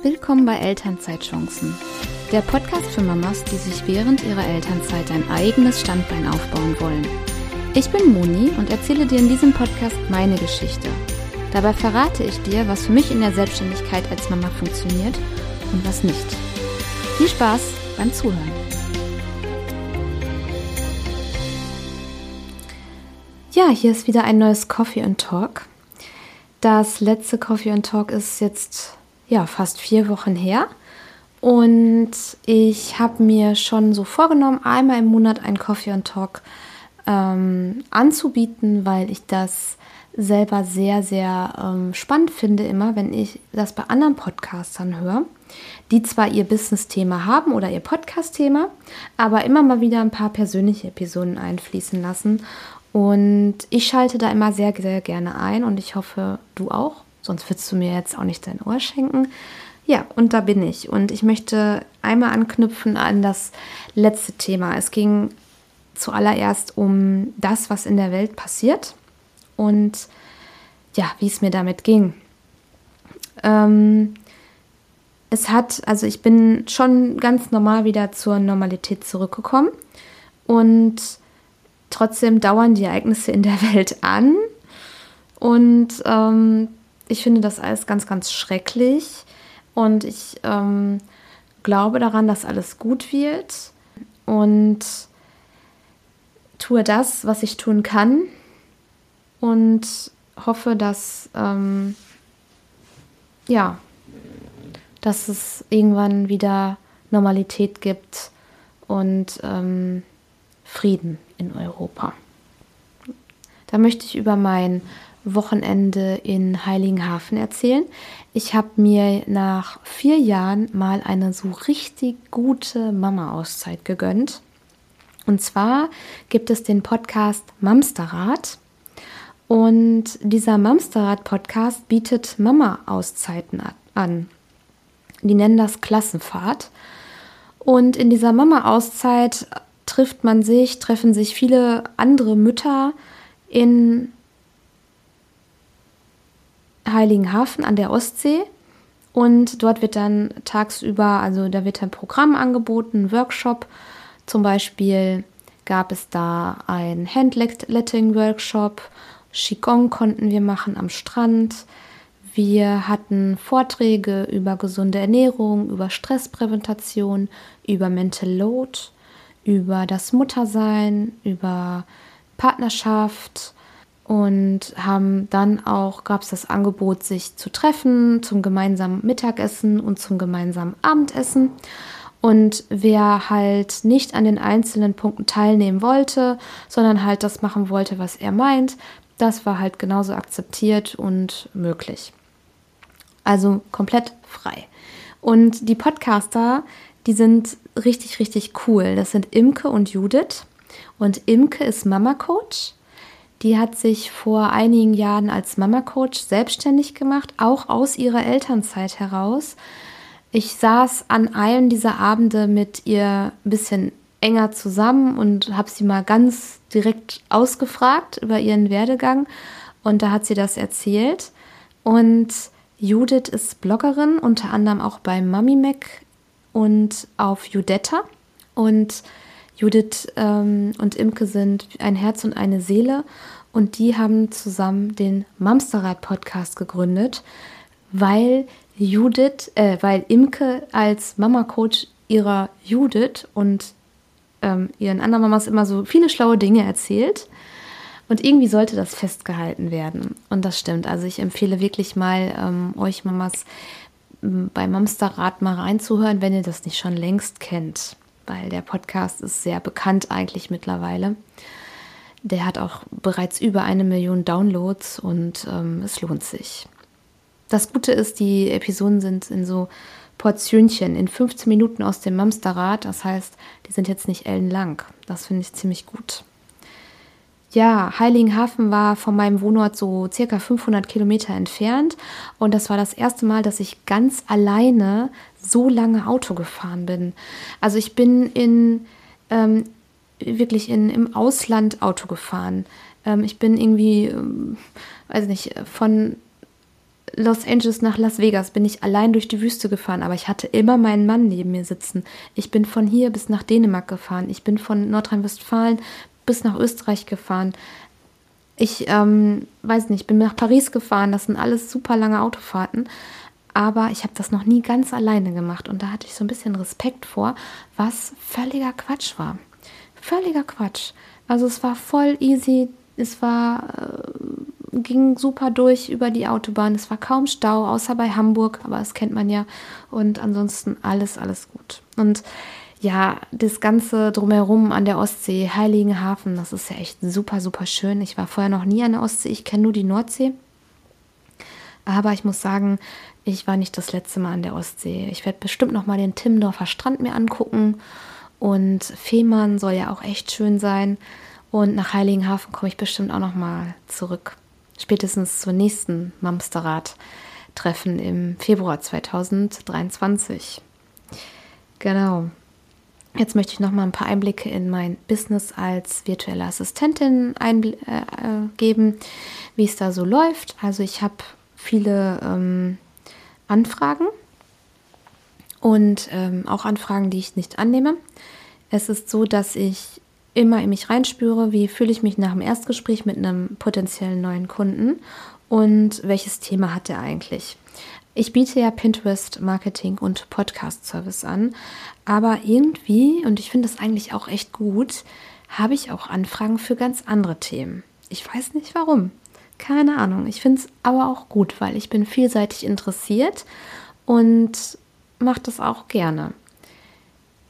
Willkommen bei Elternzeitchancen, der Podcast für Mamas, die sich während ihrer Elternzeit ein eigenes Standbein aufbauen wollen. Ich bin Moni und erzähle dir in diesem Podcast meine Geschichte. Dabei verrate ich dir, was für mich in der Selbstständigkeit als Mama funktioniert und was nicht. Viel Spaß beim Zuhören. Ja, hier ist wieder ein neues Coffee and Talk. Das letzte Coffee and Talk ist jetzt ja fast vier Wochen her. Und ich habe mir schon so vorgenommen, einmal im Monat ein Coffee and Talk ähm, anzubieten, weil ich das selber sehr, sehr ähm, spannend finde, immer wenn ich das bei anderen Podcastern höre, die zwar ihr Business-Thema haben oder ihr Podcast-Thema, aber immer mal wieder ein paar persönliche Episoden einfließen lassen. Und ich schalte da immer sehr, sehr gerne ein und ich hoffe, du auch. Sonst würdest du mir jetzt auch nicht dein Ohr schenken. Ja, und da bin ich. Und ich möchte einmal anknüpfen an das letzte Thema. Es ging zuallererst um das, was in der Welt passiert und ja, wie es mir damit ging. Ähm, es hat, also ich bin schon ganz normal wieder zur Normalität zurückgekommen und Trotzdem dauern die Ereignisse in der Welt an. Und ähm, ich finde das alles ganz, ganz schrecklich. Und ich ähm, glaube daran, dass alles gut wird. Und tue das, was ich tun kann. Und hoffe, dass, ähm, ja, dass es irgendwann wieder Normalität gibt und ähm, Frieden in Europa. Da möchte ich über mein Wochenende in Heiligenhafen erzählen. Ich habe mir nach vier Jahren mal eine so richtig gute Mama-Auszeit gegönnt. Und zwar gibt es den Podcast Mamsterrad. Und dieser Mamsterrad-Podcast bietet Mama-Auszeiten an. Die nennen das Klassenfahrt. Und in dieser Mama-Auszeit trifft man sich, treffen sich viele andere Mütter in Heiligenhafen an der Ostsee. Und dort wird dann tagsüber, also da wird ein Programm angeboten, ein Workshop. Zum Beispiel gab es da ein Handletting-Workshop. Qigong konnten wir machen am Strand. Wir hatten Vorträge über gesunde Ernährung, über Stresspräventation, über Mental Load über das Muttersein, über Partnerschaft und haben dann auch, gab es das Angebot, sich zu treffen zum gemeinsamen Mittagessen und zum gemeinsamen Abendessen. Und wer halt nicht an den einzelnen Punkten teilnehmen wollte, sondern halt das machen wollte, was er meint, das war halt genauso akzeptiert und möglich. Also komplett frei. Und die Podcaster, die sind richtig, richtig cool. Das sind Imke und Judith. Und Imke ist Mama-Coach. Die hat sich vor einigen Jahren als Mama-Coach selbstständig gemacht, auch aus ihrer Elternzeit heraus. Ich saß an einem dieser Abende mit ihr ein bisschen enger zusammen und habe sie mal ganz direkt ausgefragt über ihren Werdegang. Und da hat sie das erzählt. Und Judith ist Bloggerin, unter anderem auch bei Mami Mac und auf Judetta. Und Judith ähm, und Imke sind ein Herz und eine Seele. Und die haben zusammen den Mamsterrad-Podcast gegründet, weil Judith, äh, weil Imke als Mama-Coach ihrer Judith und ähm, ihren anderen Mamas immer so viele schlaue Dinge erzählt. Und irgendwie sollte das festgehalten werden. Und das stimmt. Also ich empfehle wirklich mal ähm, euch Mamas bei Mamsterrad mal reinzuhören, wenn ihr das nicht schon längst kennt, weil der Podcast ist sehr bekannt eigentlich mittlerweile. Der hat auch bereits über eine Million Downloads und ähm, es lohnt sich. Das Gute ist, die Episoden sind in so Portionchen, in 15 Minuten aus dem Mamsterrad. Das heißt, die sind jetzt nicht ellenlang. Das finde ich ziemlich gut. Ja, Heiligenhafen war von meinem Wohnort so circa 500 Kilometer entfernt und das war das erste Mal, dass ich ganz alleine so lange Auto gefahren bin. Also ich bin in ähm, wirklich in, im Ausland Auto gefahren. Ähm, ich bin irgendwie, ähm, weiß nicht, von Los Angeles nach Las Vegas bin ich allein durch die Wüste gefahren, aber ich hatte immer meinen Mann neben mir sitzen. Ich bin von hier bis nach Dänemark gefahren. Ich bin von Nordrhein-Westfalen bis nach Österreich gefahren. Ich ähm, weiß nicht, bin nach Paris gefahren. Das sind alles super lange Autofahrten. Aber ich habe das noch nie ganz alleine gemacht. Und da hatte ich so ein bisschen Respekt vor, was völliger Quatsch war. Völliger Quatsch. Also es war voll easy. Es war, äh, ging super durch über die Autobahn. Es war kaum Stau, außer bei Hamburg, aber das kennt man ja. Und ansonsten alles, alles gut. Und ja, das Ganze drumherum an der Ostsee, Heiligenhafen, das ist ja echt super, super schön. Ich war vorher noch nie an der Ostsee, ich kenne nur die Nordsee. Aber ich muss sagen, ich war nicht das letzte Mal an der Ostsee. Ich werde bestimmt noch mal den Timmendorfer Strand mir angucken. Und Fehmarn soll ja auch echt schön sein. Und nach Heiligenhafen komme ich bestimmt auch noch mal zurück. Spätestens zur nächsten Mamsterrad-Treffen im Februar 2023. Genau. Jetzt möchte ich noch mal ein paar Einblicke in mein Business als virtuelle Assistentin äh, äh, wie es da so läuft. Also ich habe viele ähm, Anfragen und ähm, auch Anfragen, die ich nicht annehme. Es ist so, dass ich immer in mich reinspüre, wie fühle ich mich nach dem Erstgespräch mit einem potenziellen neuen Kunden und welches Thema hat er eigentlich. Ich biete ja Pinterest Marketing und Podcast Service an, aber irgendwie, und ich finde das eigentlich auch echt gut, habe ich auch Anfragen für ganz andere Themen. Ich weiß nicht warum. Keine Ahnung. Ich finde es aber auch gut, weil ich bin vielseitig interessiert und mache das auch gerne.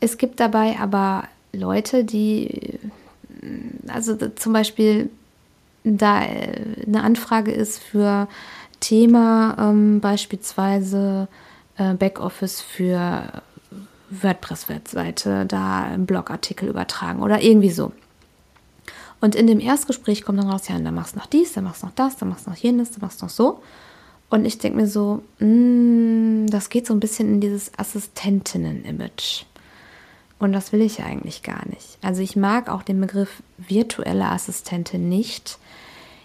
Es gibt dabei aber Leute, die, also zum Beispiel, da äh, eine Anfrage ist für Thema ähm, beispielsweise äh, Backoffice für WordPress-Webseite, da einen Blogartikel übertragen oder irgendwie so. Und in dem Erstgespräch kommt dann raus, ja, dann machst du noch dies, dann machst du noch das, dann machst du noch jenes, dann machst du noch so. Und ich denke mir so, mm, das geht so ein bisschen in dieses Assistentinnen-Image. Und das will ich eigentlich gar nicht. Also ich mag auch den Begriff virtuelle Assistentin nicht,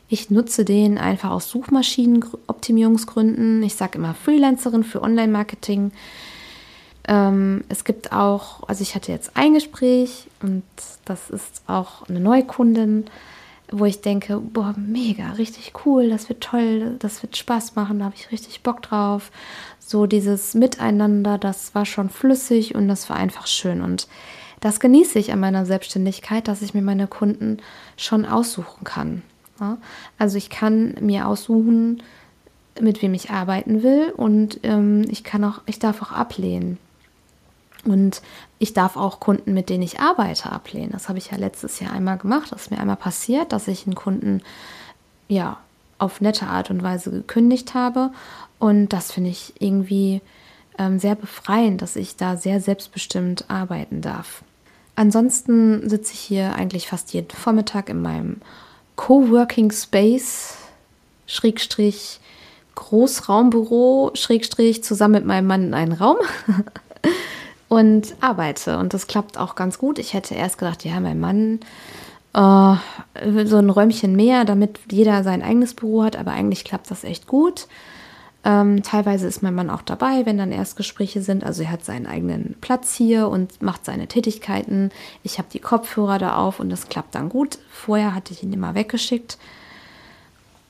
ich nutze den einfach aus Suchmaschinenoptimierungsgründen. Ich sage immer Freelancerin für Online-Marketing. Ähm, es gibt auch, also ich hatte jetzt ein Gespräch und das ist auch eine Neukundin, wo ich denke, boah, mega, richtig cool, das wird toll, das wird Spaß machen, da habe ich richtig Bock drauf. So dieses Miteinander, das war schon flüssig und das war einfach schön. Und das genieße ich an meiner Selbstständigkeit, dass ich mir meine Kunden schon aussuchen kann. Ja? Also ich kann mir aussuchen, mit wem ich arbeiten will und ähm, ich kann auch, ich darf auch ablehnen. Und ich darf auch Kunden, mit denen ich arbeite, ablehnen. Das habe ich ja letztes Jahr einmal gemacht. Das ist mir einmal passiert, dass ich einen Kunden ja auf nette Art und Weise gekündigt habe. Und das finde ich irgendwie ähm, sehr befreiend, dass ich da sehr selbstbestimmt arbeiten darf. Ansonsten sitze ich hier eigentlich fast jeden Vormittag in meinem Coworking Space, Schrägstrich Großraumbüro, Schrägstrich zusammen mit meinem Mann in einen Raum und arbeite. Und das klappt auch ganz gut. Ich hätte erst gedacht, ja, mein Mann äh, so ein Räumchen mehr, damit jeder sein eigenes Büro hat, aber eigentlich klappt das echt gut. Ähm, teilweise ist mein Mann auch dabei, wenn dann Erstgespräche sind. Also er hat seinen eigenen Platz hier und macht seine Tätigkeiten. Ich habe die Kopfhörer da auf und das klappt dann gut. Vorher hatte ich ihn immer weggeschickt.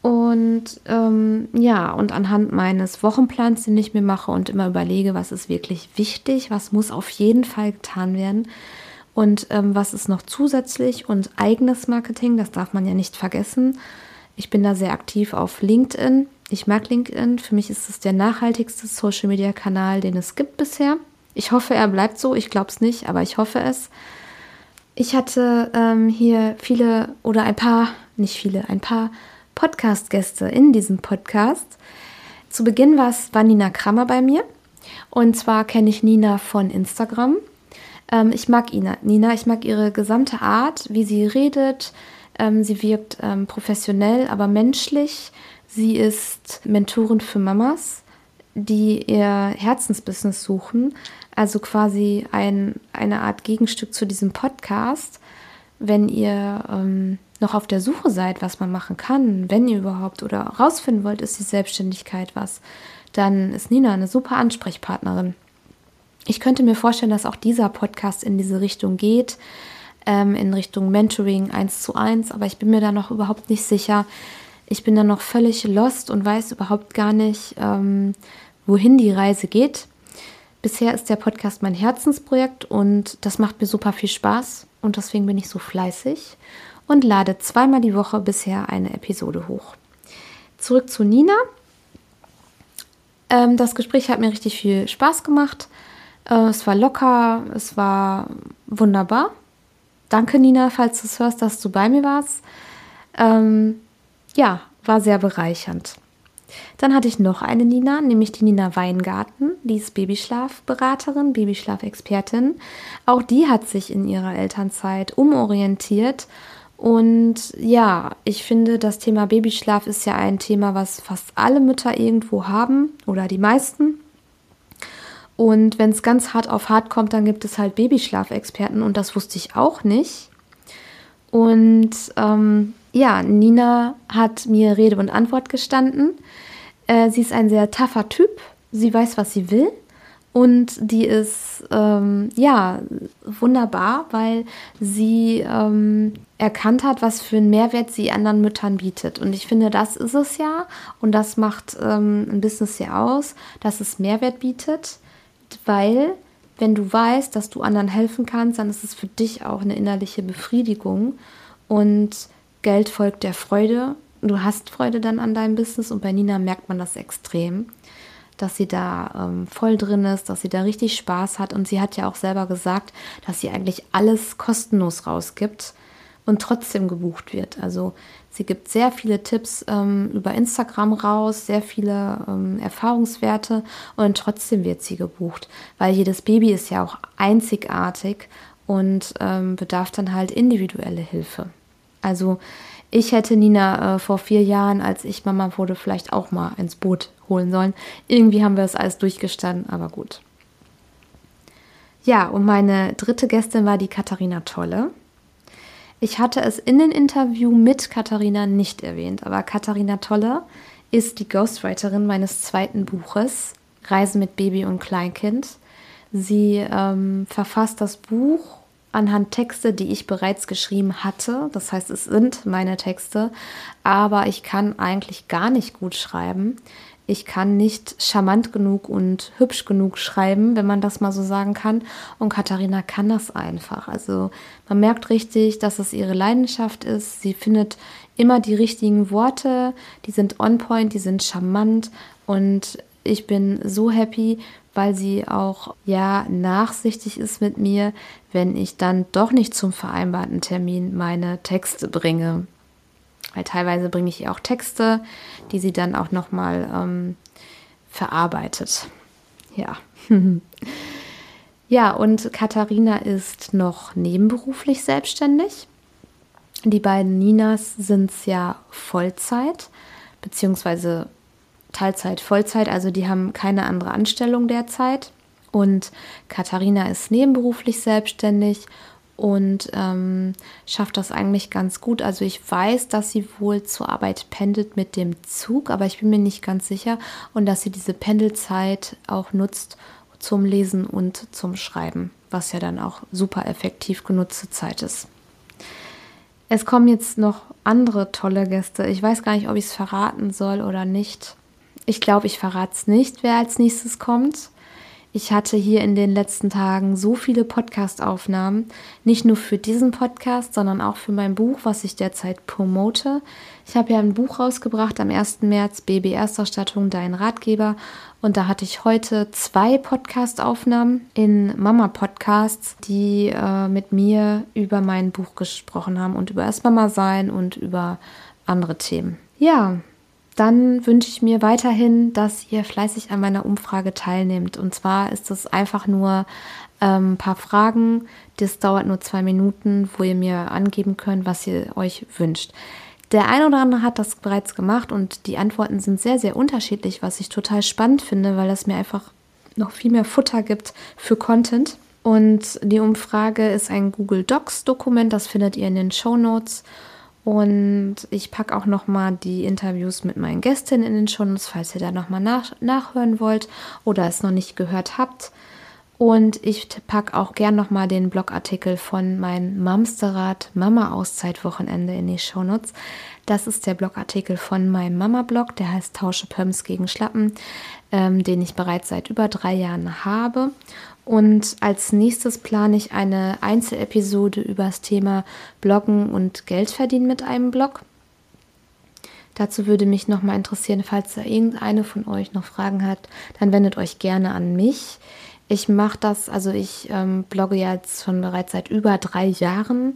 Und ähm, ja, und anhand meines Wochenplans, den ich mir mache und immer überlege, was ist wirklich wichtig, was muss auf jeden Fall getan werden und ähm, was ist noch zusätzlich und eigenes Marketing, das darf man ja nicht vergessen. Ich bin da sehr aktiv auf LinkedIn ich mag LinkedIn. Für mich ist es der nachhaltigste Social-Media-Kanal, den es gibt bisher. Ich hoffe, er bleibt so. Ich glaube es nicht, aber ich hoffe es. Ich hatte ähm, hier viele oder ein paar, nicht viele, ein paar Podcast-Gäste in diesem Podcast. Zu Beginn war es war Nina Krammer bei mir. Und zwar kenne ich Nina von Instagram. Ähm, ich mag Ina, Nina, ich mag ihre gesamte Art, wie sie redet. Ähm, sie wirkt ähm, professionell, aber menschlich. Sie ist Mentorin für Mamas, die ihr Herzensbusiness suchen, also quasi ein, eine Art Gegenstück zu diesem Podcast. Wenn ihr ähm, noch auf der Suche seid, was man machen kann, wenn ihr überhaupt oder rausfinden wollt, ist die Selbstständigkeit was, dann ist Nina eine super Ansprechpartnerin. Ich könnte mir vorstellen, dass auch dieser Podcast in diese Richtung geht, ähm, in Richtung Mentoring eins zu eins, aber ich bin mir da noch überhaupt nicht sicher. Ich bin da noch völlig lost und weiß überhaupt gar nicht, ähm, wohin die Reise geht. Bisher ist der Podcast mein Herzensprojekt und das macht mir super viel Spaß und deswegen bin ich so fleißig und lade zweimal die Woche bisher eine Episode hoch. Zurück zu Nina. Ähm, das Gespräch hat mir richtig viel Spaß gemacht. Äh, es war locker, es war wunderbar. Danke, Nina, falls du es hörst, dass du bei mir warst. Ähm, ja, war sehr bereichernd. Dann hatte ich noch eine Nina, nämlich die Nina Weingarten. Die ist Babyschlafberaterin, Babyschlafexpertin. Auch die hat sich in ihrer Elternzeit umorientiert. Und ja, ich finde, das Thema Babyschlaf ist ja ein Thema, was fast alle Mütter irgendwo haben oder die meisten. Und wenn es ganz hart auf hart kommt, dann gibt es halt Babyschlafexperten und das wusste ich auch nicht. Und ähm, ja, Nina hat mir Rede und Antwort gestanden. Äh, sie ist ein sehr taffer Typ. Sie weiß, was sie will. Und die ist ähm, ja wunderbar, weil sie ähm, erkannt hat, was für einen Mehrwert sie anderen Müttern bietet. Und ich finde, das ist es ja. Und das macht ähm, ein Business ja aus, dass es Mehrwert bietet, weil wenn du weißt, dass du anderen helfen kannst, dann ist es für dich auch eine innerliche Befriedigung. Und Geld folgt der Freude. Du hast Freude dann an deinem Business und bei Nina merkt man das extrem, dass sie da ähm, voll drin ist, dass sie da richtig Spaß hat und sie hat ja auch selber gesagt, dass sie eigentlich alles kostenlos rausgibt und trotzdem gebucht wird. Also sie gibt sehr viele Tipps ähm, über Instagram raus, sehr viele ähm, Erfahrungswerte und trotzdem wird sie gebucht, weil jedes Baby ist ja auch einzigartig und ähm, bedarf dann halt individuelle Hilfe. Also ich hätte Nina äh, vor vier Jahren, als ich Mama wurde, vielleicht auch mal ins Boot holen sollen. Irgendwie haben wir es alles durchgestanden, aber gut. Ja, und meine dritte Gästin war die Katharina Tolle. Ich hatte es in dem Interview mit Katharina nicht erwähnt, aber Katharina Tolle ist die Ghostwriterin meines zweiten Buches, Reisen mit Baby und Kleinkind. Sie ähm, verfasst das Buch anhand Texte, die ich bereits geschrieben hatte. Das heißt, es sind meine Texte, aber ich kann eigentlich gar nicht gut schreiben. Ich kann nicht charmant genug und hübsch genug schreiben, wenn man das mal so sagen kann. Und Katharina kann das einfach. Also man merkt richtig, dass es ihre Leidenschaft ist. Sie findet immer die richtigen Worte, die sind on point, die sind charmant und ich bin so happy, weil sie auch ja nachsichtig ist mit mir, wenn ich dann doch nicht zum vereinbarten Termin meine Texte bringe. Weil teilweise bringe ich ihr auch Texte, die sie dann auch nochmal ähm, verarbeitet. Ja. ja, und Katharina ist noch nebenberuflich selbstständig. Die beiden Ninas sind es ja Vollzeit, beziehungsweise Teilzeit, Vollzeit, also die haben keine andere Anstellung derzeit. Und Katharina ist nebenberuflich selbstständig und ähm, schafft das eigentlich ganz gut. Also ich weiß, dass sie wohl zur Arbeit pendelt mit dem Zug, aber ich bin mir nicht ganz sicher und dass sie diese Pendelzeit auch nutzt zum Lesen und zum Schreiben, was ja dann auch super effektiv genutzte Zeit ist. Es kommen jetzt noch andere tolle Gäste. Ich weiß gar nicht, ob ich es verraten soll oder nicht. Ich glaube, ich verrate es nicht, wer als nächstes kommt. Ich hatte hier in den letzten Tagen so viele Podcast-Aufnahmen, nicht nur für diesen Podcast, sondern auch für mein Buch, was ich derzeit promote. Ich habe ja ein Buch rausgebracht am 1. März, Baby Erstausstattung, dein Ratgeber. Und da hatte ich heute zwei Podcast-Aufnahmen in Mama-Podcasts, die äh, mit mir über mein Buch gesprochen haben und über das Mama-Sein und über andere Themen. Ja, dann wünsche ich mir weiterhin, dass ihr fleißig an meiner Umfrage teilnehmt. Und zwar ist es einfach nur ähm, ein paar Fragen. Das dauert nur zwei Minuten, wo ihr mir angeben könnt, was ihr euch wünscht. Der eine oder andere hat das bereits gemacht und die Antworten sind sehr, sehr unterschiedlich, was ich total spannend finde, weil das mir einfach noch viel mehr Futter gibt für Content. Und die Umfrage ist ein Google Docs Dokument, das findet ihr in den Show Notes. Und ich packe auch nochmal die Interviews mit meinen Gästinnen in den Shownotes, falls ihr da nochmal nach, nachhören wollt oder es noch nicht gehört habt. Und ich packe auch gern nochmal den Blogartikel von meinem Mamsterrad Mama Auszeit Wochenende in die Shownotes. Das ist der Blogartikel von meinem Mama-Blog, der heißt Tausche Pumps gegen Schlappen, ähm, den ich bereits seit über drei Jahren habe. Und als nächstes plane ich eine Einzelepisode über das Thema Bloggen und Geld verdienen mit einem Blog. Dazu würde mich nochmal interessieren, falls da irgendeine von euch noch Fragen hat, dann wendet euch gerne an mich. Ich mache das, also ich ähm, blogge jetzt schon bereits seit über drei Jahren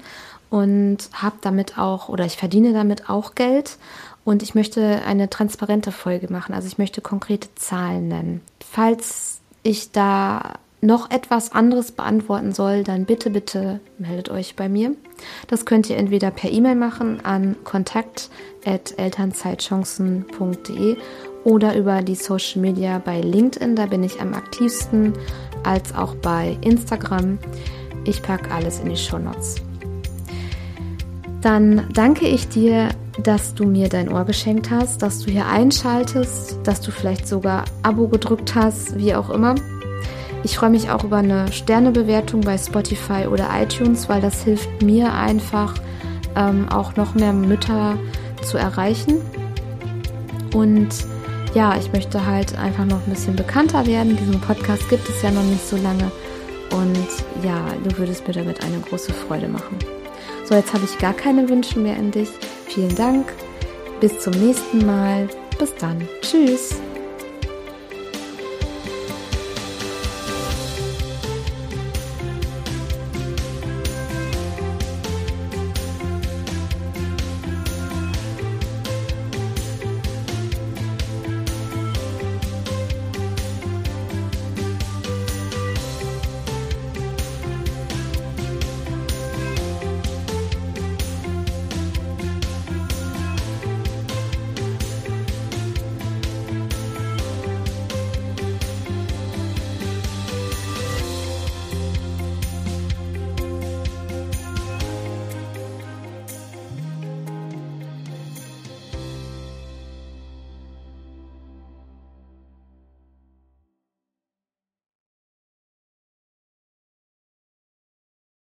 und habe damit auch oder ich verdiene damit auch Geld und ich möchte eine transparente Folge machen. Also ich möchte konkrete Zahlen nennen. Falls ich da noch etwas anderes beantworten soll, dann bitte, bitte meldet euch bei mir. Das könnt ihr entweder per E-Mail machen an kontakt.elternzeitchancen.de oder über die Social Media bei LinkedIn, da bin ich am aktivsten, als auch bei Instagram. Ich packe alles in die Show Notes. Dann danke ich dir, dass du mir dein Ohr geschenkt hast, dass du hier einschaltest, dass du vielleicht sogar Abo gedrückt hast, wie auch immer. Ich freue mich auch über eine Sternebewertung bei Spotify oder iTunes, weil das hilft mir einfach, ähm, auch noch mehr Mütter zu erreichen. Und ja, ich möchte halt einfach noch ein bisschen bekannter werden. Diesen Podcast gibt es ja noch nicht so lange. Und ja, du würdest mir damit eine große Freude machen. So, jetzt habe ich gar keine Wünsche mehr an dich. Vielen Dank. Bis zum nächsten Mal. Bis dann. Tschüss.